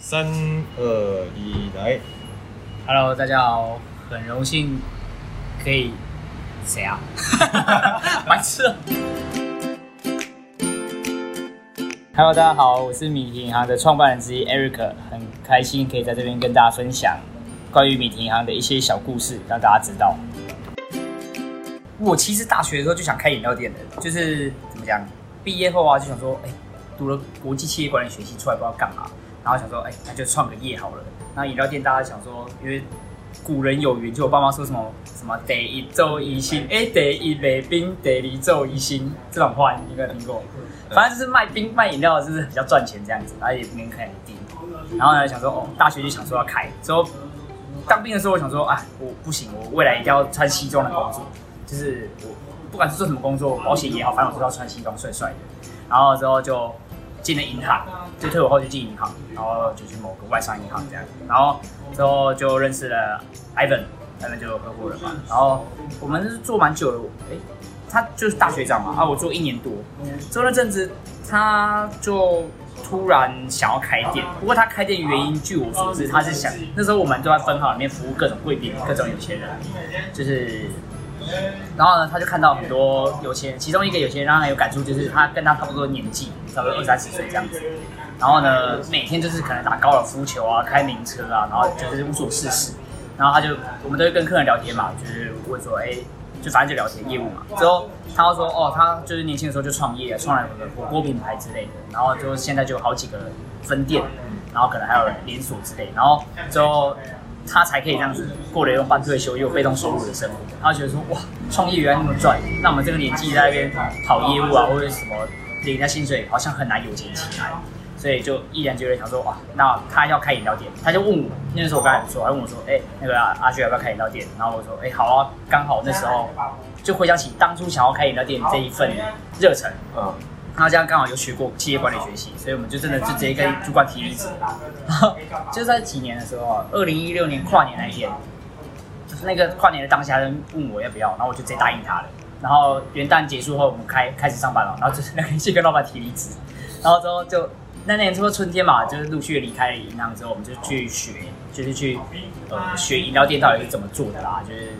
三二一，来！Hello，大家好，很荣幸可以谁啊？白痴！Hello，大家好，我是米田银行的创办人之一 Eric，很开心可以在这边跟大家分享关于米田银行的一些小故事，让大家知道。我其实大学的时候就想开饮料店的，就是怎么讲，毕业后啊就想说，哎、欸，读了国际企业管理学系出来不知道干嘛。然后想说，哎、那就创个业好了。然后饮料店，大家想说，因为古人有云，就我爸妈说什么什么“得一周一新”，哎，“得一杯冰，得一周一新”这种话，你应该听过。反正就是卖冰卖饮料，就是比较赚钱这样子，然后也门槛很低。然后呢，想说，哦，大学就想说要开。之后当兵的时候，我想说，哎，我不行，我未来一定要穿西装的工作。就是我不管是做什么工作，保险也好，反正我都要穿西装，帅帅的。然后之后就。进了银行，就退伍后就进银行，然后就去某个外商银行这样，然后之后就认识了 Ivan，Ivan 就合伙人嘛，然后我们是做蛮久的，哎，他就是大学长嘛，啊，我做一年多，做那阵子他就突然想要开店，不过他开店原因，据我所知，他是想那时候我们都在分行里面服务各种贵宾、各种有钱人，就是。然后呢，他就看到很多有钱人，其中一个有钱人让他有感触，就是他跟他差不多年纪，差不多二三十岁这样子。然后呢，每天就是可能打高尔夫球啊，开名车啊，然后就是无所事事。然后他就，我们都会跟客人聊天嘛，就是问说，哎，就反正就聊天业务嘛。之后他说，哦，他就是年轻的时候就创业，创了个火锅品牌之类的。然后就现在就有好几个分店，然后可能还有连锁之类。然后之后。他才可以这样子过了一种半退休又被动收入的生活。他觉得说哇，创业原来那么赚，那我们这个年纪在那边跑业务啊，或者什么领人家薪水，好像很难有钱起来。所以就毅然决然想说哇，那他要开饮料店，他就问我，那时候我刚才说，他问我说，哎、欸，那个阿旭要不要开饮料店？然后我说，哎、欸，好啊，刚好那时候就回想起当初想要开饮料店这一份热忱。嗯。那这样刚好有学过企业管理学习，所以我们就真的就直接跟主管提离职。然后就在几年的时候，二零一六年跨年那一天，就是那个跨年的当下，人问我要不要，然后我就直接答应他了。然后元旦结束后，我们开开始上班了，然后就是那个去跟老板提离职。然后之后就那年之后春天嘛，就是陆续离开了银行之后，我们就去学，就是去呃学饮料店到底是怎么做的啦，就是。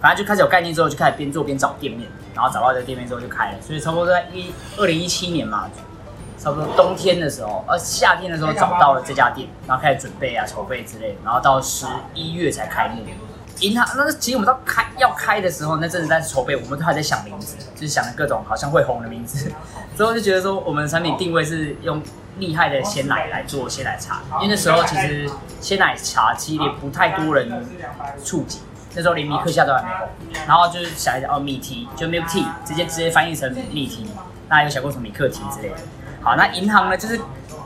反正就开始有概念之后，就开始边做边找店面，然后找到这个店面之后就开了。所以差不多在一二零一七年嘛，差不多冬天的时候，呃夏天的时候找到了这家店，然后开始准备啊筹备之类，然后到十一月才开幕。银行那其实我们到开要开的时候，那阵子在筹备，我们都还在想名字，就是想各种好像会红的名字。之后就觉得说，我们的产品定位是用厉害的鲜奶来做鲜奶茶，因为那时候其实鲜奶茶其实也不太多人触及。那时候连米克夏都还没有，然后就是想一想哦，米提就 milk tea，直接直接翻译成米提，那有想过什么米克提之类的。好，那银行呢，就是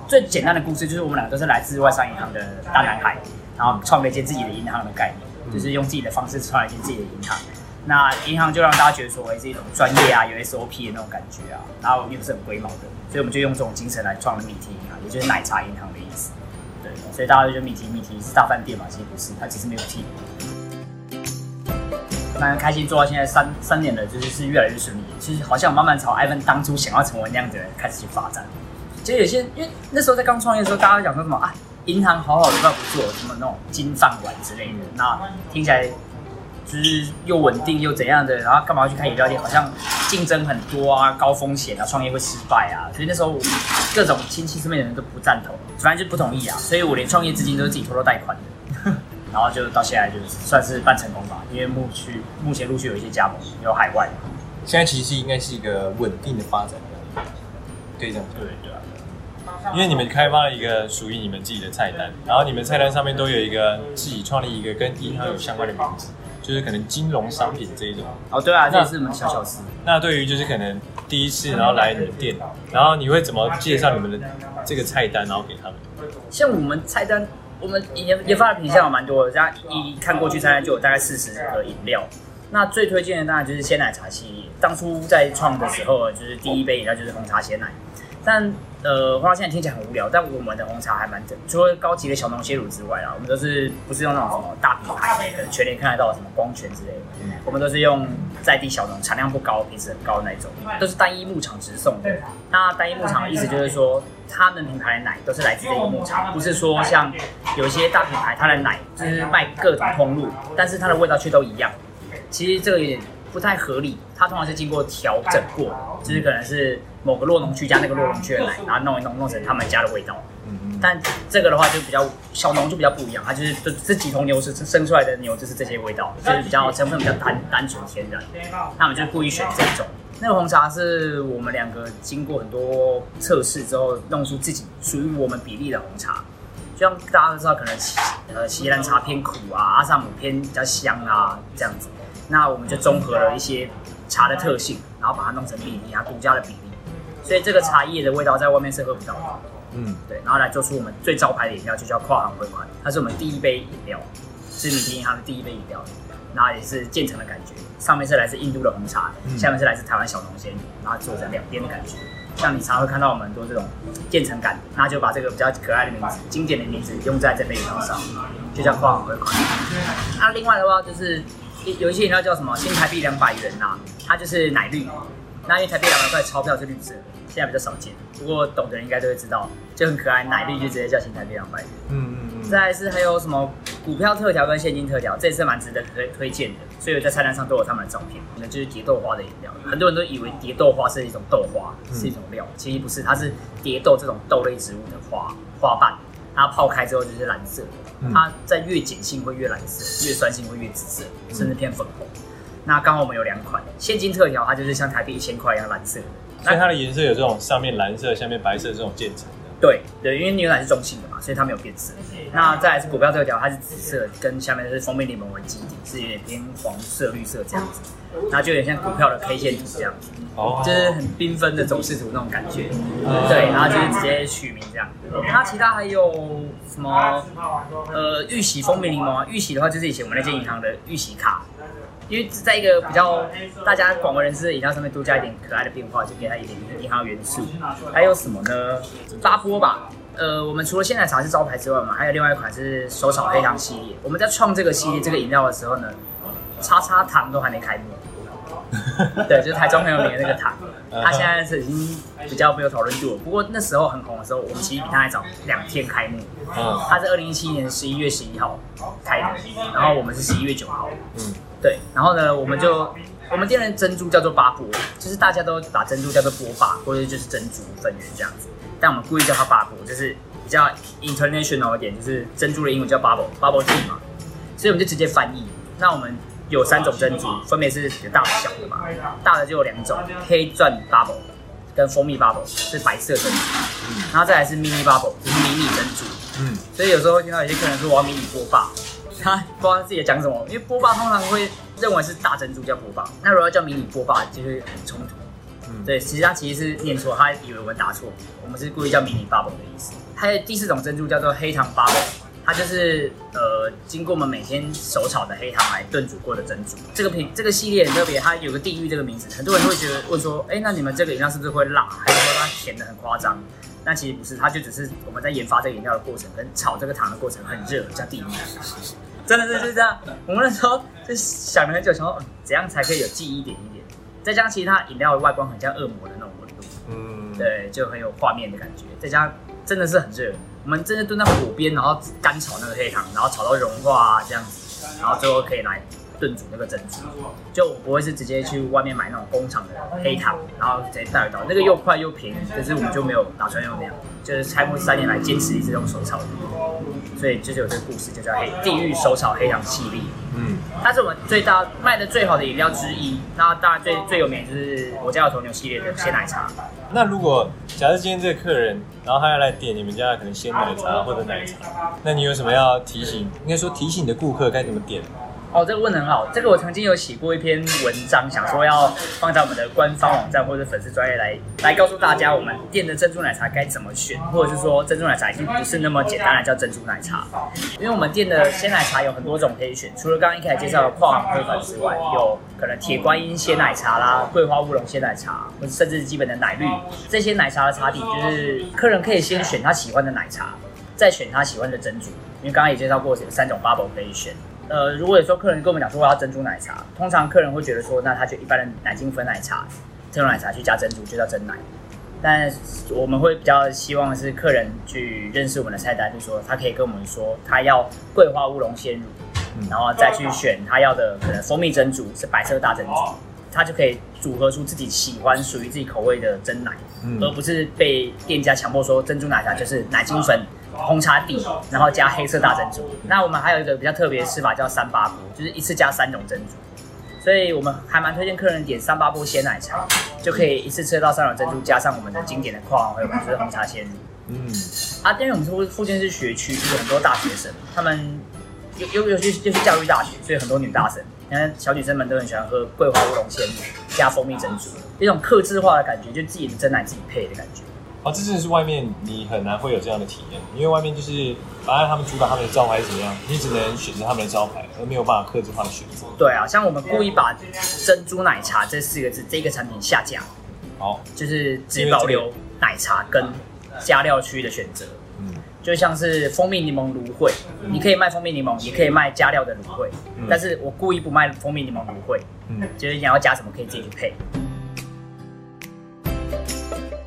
最简单的故事，就是我们两个都是来自外商银行的大男孩，然后创了一间自己的银行的概念，就是用自己的方式创了一间自己的银行。那银行就让大家觉得说，哎，是一种专业啊，有 SOP 的那种感觉啊，然后又不是很龟毛的，所以我们就用这种精神来创了米提银行，也就是奶茶银行的意思。对，所以大家就觉得米提米提是大饭店嘛，其实不是，它其实没有 T。蛮开心做到现在三三年了，就是是越来越顺利。其实好像慢慢朝 Ivan 当初想要成为那样的人开始去发展。其实有些因为那时候在刚创业的时候，大家讲说什么啊，银行好好的，不要不做什么那种金饭碗之类的。那听起来就是又稳定又怎样的，然后干嘛要去开饮料店？好像竞争很多啊，高风险啊，创业会失败啊。所以那时候各种亲戚身边的人都不赞同，反正就不同意啊。所以我连创业资金都是自己偷偷贷款的。然后就到现在就算是半成功吧，因为目前目前陆续有一些加盟，有海外。现在其实应该是一个稳定的发展，可以这样对对。因为你们开发了一个属于你们自己的菜单，然后你们菜单上面都有一个自己创立一个跟银行有相关的名字，就是可能金融商品这一种。哦，对啊，这也是我们小小事。那对于就是可能第一次然后来你们店，然后你会怎么介绍你们的这个菜单，然后给他们？像我们菜单。我们研研发的品项有蛮多的，大家一看过去，菜单就有大概四十个饮料。那最推荐的当然就是鲜奶茶系列。当初在创的时候，就是第一杯饮料就是红茶鲜奶。但呃，红茶鲜奶听起来很无聊，但我们的红茶还蛮正，除了高级的小农鲜乳之外啊，我们都是不是用那种什么大品牌的全年看得到什么光泉之类的，我们都是用在地小农，产量不高，品质很高的那种，都是单一牧场直送的。那单一牧场的意思就是说，他们品牌的奶都是来自这个牧场，不是说像有一些大品牌，它的奶就是卖各种通路，但是它的味道却都一样。其实这个有点不太合理，它通常是经过调整过，就是可能是某个洛农区加那个洛农区的奶，然后弄一弄弄成他们家的味道。但这个的话就比较小农就比较不一样，它就是这这几头牛是生出来的牛就是这些味道，就是比较成分比较单单纯天然。那我们就故意选这种。那个红茶是我们两个经过很多测试之后弄出自己属于我们比例的红茶。就像大家都知道，可能锡呃锡兰茶偏苦啊，阿萨姆偏比较香啊这样子。那我们就综合了一些茶的特性，然后把它弄成比例啊，独家的比例。所以这个茶叶的味道在外面是喝不到的。嗯，对，然后来做出我们最招牌的饮料，就叫跨行汇款，它是我们第一杯饮料，是米田银行的第一杯饮料，然后也是渐层的感觉，上面是来自印度的红茶，下面是来自台湾小龙仙，然后做成两边的感觉，像你常会看到我们很多这种渐层感，那就把这个比较可爱的名字、经典的名字用在这杯饮料上，就叫跨行汇款。那另外的话就是有一些饮料叫什么新台币两百元呐、啊，它就是奶绿，那因为台币两百块钞票是绿色的。现在比较少见，不过懂的人应该都会知道，就很可爱，奶绿就直接叫新台币两百元。嗯嗯嗯。再来是还有什么股票特调跟现金特调，这也是蛮值得推推荐的。所以我在菜单上都有他们的照片。那就是蝶豆花的饮料，很多人都以为蝶豆花是一种豆花，是一种料，其实不是，它是蝶豆这种豆类植物的花花瓣，它泡开之后就是蓝色的，它在越碱性会越蓝色，越酸性会越紫色，甚至偏粉红。那刚好我们有两款现金特调，它就是像台币一千块一样蓝色的。所以它的颜色有这种上面蓝色、下面白色这种渐层的。对对，因为牛奶是中性的嘛，所以它没有变色。那再来是股票特调，它是紫色，跟下面是蜂蜜柠檬为基底，是有点偏黄色、绿色这样子。那就有点像股票的 K 线图这样子，哦，就是很缤纷的走势图那种感觉。对，然后就是直接取名这样。它其他还有什么？呃，玉玺蜂蜜柠檬啊，玉玺的话就是以前我们那间银行的玉玺卡。因为在一个比较大家广为人知的饮料上面多加一点可爱的变化，就给它一点银行元素。还有什么呢？发波吧。呃，我们除了鲜奶茶是招牌之外嘛，还有另外一款是手炒黑糖系列。我们在创这个系列这个饮料的时候呢，叉叉糖都还没开幕。对，就是台中很有名的那个糖，它现在是已经比较没有讨论度了。不过那时候很红的时候，我们其实比它还早两天开幕。它是二零一七年十一月十一号开的，然后我们是十一月九号。嗯。对，然后呢，我们就我们店的珍珠叫做八波，就是大家都把珍珠叫做波霸，或者就是珍珠粉圆这样子，但我们故意叫它八波，就是比较 international 一点，就是珍珠的英文叫 bubble，bubble tea 嘛，所以我们就直接翻译。那我们有三种珍珠，分别是有大的小的嘛，大的就有两种，黑钻 bubble 跟蜂蜜 bubble 是白色珍珠，然后再来是 mini bubble 就是迷你珍珠，嗯，所以有时候会听到有些客人说我要迷你波霸。他不知道自己在讲什么，因为波霸通常会认为是大珍珠叫波霸，那如果要叫迷你波霸就会很冲突。嗯，对，实际上其实是念错，他以为我们打错，我们是故意叫迷你 bubble 的意思。还有第四种珍珠叫做黑糖 bubble，它就是呃经过我们每天手炒的黑糖来炖煮过的珍珠。这个品这个系列很特别，它有个地狱这个名字，很多人会觉得问说，哎，那你们这个饮料是不是会辣，还是说它甜的很夸张？但其实不是，它就只是我们在研发这个饮料的过程跟炒这个糖的过程很热，叫地狱。真的是就是这样，我们那时候就想了很久，想说怎样才可以有记忆点一点。再加上其实它饮料的外观很像恶魔的那种温度，嗯，对，就很有画面的感觉。再加上真的是很热，我们真的蹲在火边，然后干炒那个黑糖，然后炒到融化啊这样子，然后最后可以来炖煮那个珍珠。就我不会是直接去外面买那种工厂的黑糖，然后直接带回到那个又快又便宜，可是我们就没有打算用那样。就是开幕三年来坚持一直用手炒的，所以就是有这个故事，就叫黑地狱手炒黑糖系列。嗯，它是我们最大卖的最好的饮料之一。那当然最最有名就是我家有头牛系列的鲜奶茶。那如果假设今天这个客人，然后他要来点你们家的可能鲜奶茶或者奶茶，那你有什么要提醒？应该说提醒你的顾客该怎么点？哦，这个问的很好。这个我曾经有写过一篇文章，想说要放在我们的官方网站或者粉丝专页来来告诉大家，我们店的珍珠奶茶该怎么选，或者是说珍珠奶茶已经不是那么简单的叫珍珠奶茶。因为我们店的鲜奶茶有很多种可以选，除了刚刚一开始介绍的跨行汇款之外，有可能铁观音鲜奶茶啦、桂花乌龙鲜奶茶，或者甚至基本的奶绿。这些奶茶的茶底就是客人可以先选他喜欢的奶茶，再选他喜欢的珍珠。因为刚刚也介绍过，有三种 bubble 可以选。呃，如果有时候客人跟我们讲说我要珍珠奶茶，通常客人会觉得说，那他就一般的奶精粉奶茶、珍珠奶茶去加珍珠就叫真奶。但我们会比较希望是客人去认识我们的菜单，就是说他可以跟我们说他要桂花乌龙鲜乳，然后再去选他要的可能蜂蜜珍珠是白色大珍珠，他就可以组合出自己喜欢属于自己口味的真奶，而不是被店家强迫说珍珠奶茶就是奶精粉。红茶底，然后加黑色大珍珠。那我们还有一个比较特别的吃法，叫三八波，就是一次加三种珍珠。所以我们还蛮推荐客人点三八波鲜奶茶，就可以一次吃到三种珍珠，加上我们的经典的矿还有就是红茶鲜乳。嗯，啊，因为我们附附近是学区，就是很多大学生，他们尤尤尤其就是教育大学，所以很多女大生，你看小女生们都很喜欢喝桂花乌龙鲜乳加蜂蜜珍珠，一种克制化的感觉，就自己的真奶自己配的感觉。哦，这真的是外面你很难会有这样的体验，因为外面就是反正他们主打他们的招牌是怎么样，你只能选择他们的招牌，而没有办法克制化的选择。对啊，像我们故意把珍珠奶茶这四个字这个产品下架，好，就是只保留奶茶跟加料区的选择。嗯，就像是蜂蜜柠檬芦荟，你可以卖蜂蜜柠檬，也可以卖加料的芦荟，但是我故意不卖蜂蜜柠檬芦荟，嗯，就是你要加什么可以自己去配。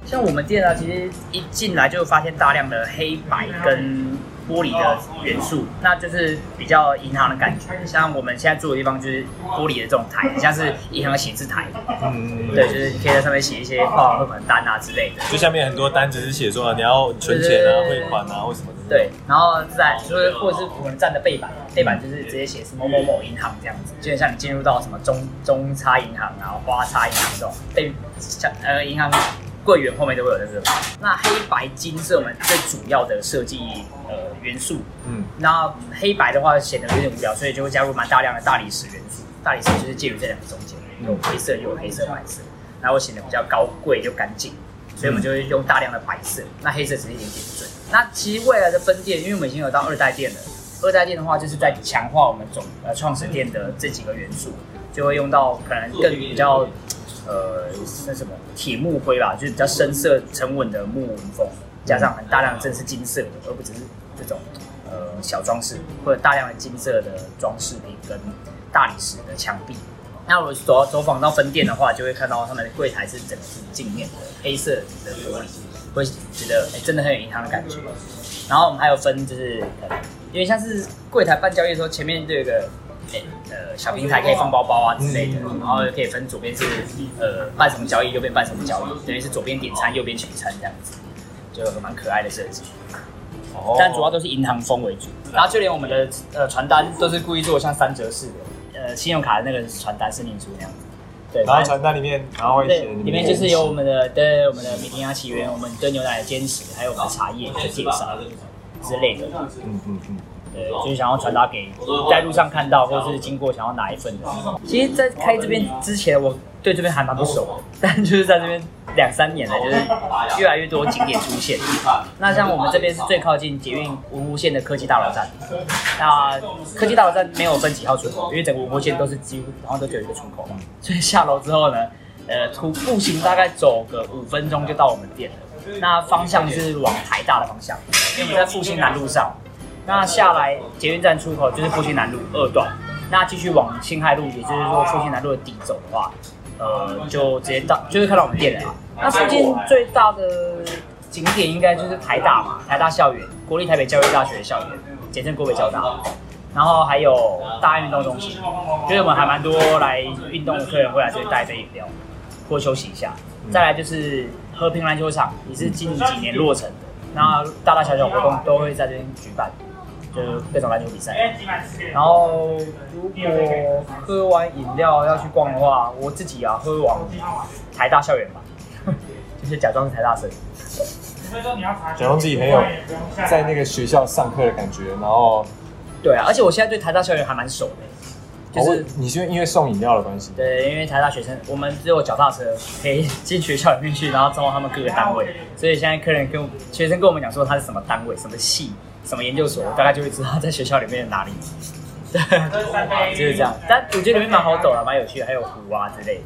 像我们店呢，其实一进来就发现大量的黑白跟玻璃的元素，那就是比较银行的感觉。像我们现在住的地方就是玻璃的这种台，很像是银行的写字台。嗯，对，就是你可以在上面写一些汇款单啊之类的。就下面很多单子是写说你要存钱啊、汇款啊或什么的。对，然后在就是或者是我们站的背板，背板就是直接写是某某某银行这样子，就像你进入到什么中中差银行啊、花差银行这种被像呃银行。柜员后面都会有这个。那黑白金是我们最主要的设计呃元素。嗯，那黑白的话显得有点无聊，所以就会加入蛮大量的大理石元素。大理石就是介于这两个中间，有灰色又有黑色白色，然后显得比较高贵又干净。所以我们就会用大量的白色，那黑色只是一点点缀。那其实未来的分店，因为我们已经有到二代店了，二代店的话就是在强化我们总呃创始店的这几个元素，就会用到可能更比较。呃，那什么铁木灰吧，就是比较深色沉稳的木纹风，加上很大量的正是金色的，而不只是这种呃小装饰，或者大量的金色的装饰品跟大理石的墙壁。那我走走访到分店的话，就会看到他们的柜台是整个是镜面的黑色的玻璃，会觉得哎、真的很有银行的感觉。然后我们还有分就是，因为像是柜台办交易的时候，前面就有个。欸、呃，小平台可以放包包啊之类的，然后可以分左边是呃办什么交易，右边办什么交易，等于是左边点餐，右边取餐这样子，就蛮可爱的设计。哦。但主要都是银行风为主，然后就连我们的呃传单都是故意做像三折式的，呃，信用卡的那个传单是念书那样子。对。然后传单里面，然后会写里面就是有我们的对我们的米庭洋起源，我们对牛奶的坚持，还有我们的茶叶的介绍之类的。嗯嗯嗯。对，就是想要传达给在路上看到或是经过想要拿一份的。其实，在开这边之前，我对这边还蛮不熟的，但就是在这边两三年了，就是越来越多景点出现。那像我们这边是最靠近捷运文湖线的科技大楼站，那科技大楼站没有分几号出口，因为整个文湖线都是几乎然后都只有一个出口嘛，所以下楼之后呢，呃，徒步行大概走个五分钟就到我们店了。那方向是往台大的方向，因为我们在复兴南路上。那下来捷运站出口就是复兴南路二段，那继续往辛亥路，也就是说复兴南路的底走的话，呃，就直接到，就会看到我们店了。那附近最大的景点应该就是台大嘛，台大校园，国立台北教育大学的校园，简称国北交大。然后还有大安运动中心，就是我们还蛮多来运动的客人会来这里带杯饮料，或休息一下。再来就是和平篮球场，也是近几年落成的，那大大小小活动都会在这边举办。就是各种篮球比赛，然后如果喝完饮料要去逛的话，我自己啊喝完台大校园吧，就是假装是台大生，假装自己很有在那个学校上课的感觉，然后对啊，而且我现在对台大校园还蛮熟的，就是、哦、你是因为送饮料的关系？对，因为台大学生我们只有脚踏车可以进学校里面去，然后找他们各个单位，所以现在客人跟学生跟我们讲说他是什么单位、什么系。什么研究所，大概就会知道在学校里面哪里。对，就是这样。但我觉得里面蛮好走的，蛮有趣的，还有湖啊之类的。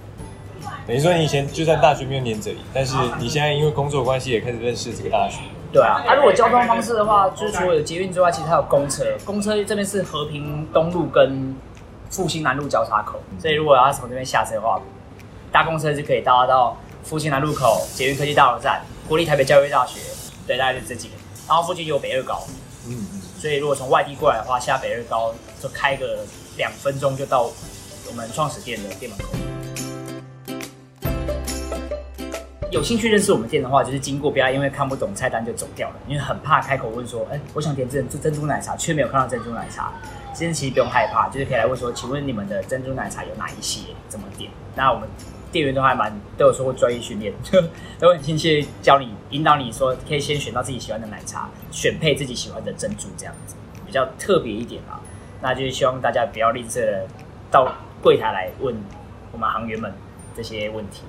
等于说你以前就算大学没有念这里，但是你现在因为工作关系也开始认识这个大学。对啊，它、啊、如果交通方式的话，就是除了有捷运之外，其实还有公车。公车这边是和平东路跟复兴南路交叉口，所以如果要从这边下车的话，搭公车就可以搭到复兴南路口、捷运科技大楼站、国立台北教育大学，对，大概就这几个。然后附近有北二高，所以如果从外地过来的话，下北二高就开个两分钟就到我们创始店的店门口。有兴趣认识我们店的话，就是经过不要因为看不懂菜单就走掉了，因为很怕开口问说，哎、我想点珍珍珠奶茶，却没有看到珍珠奶茶。其实其实不用害怕，就是可以来问说，请问你们的珍珠奶茶有哪一些，怎么点？那我们店员都还蛮都有说过专业训练，都很亲切教你引导你说，可以先选到自己喜欢的奶茶，选配自己喜欢的珍珠，这样子比较特别一点啊。那就是希望大家不要吝啬的到柜台来问我们行员们这些问题。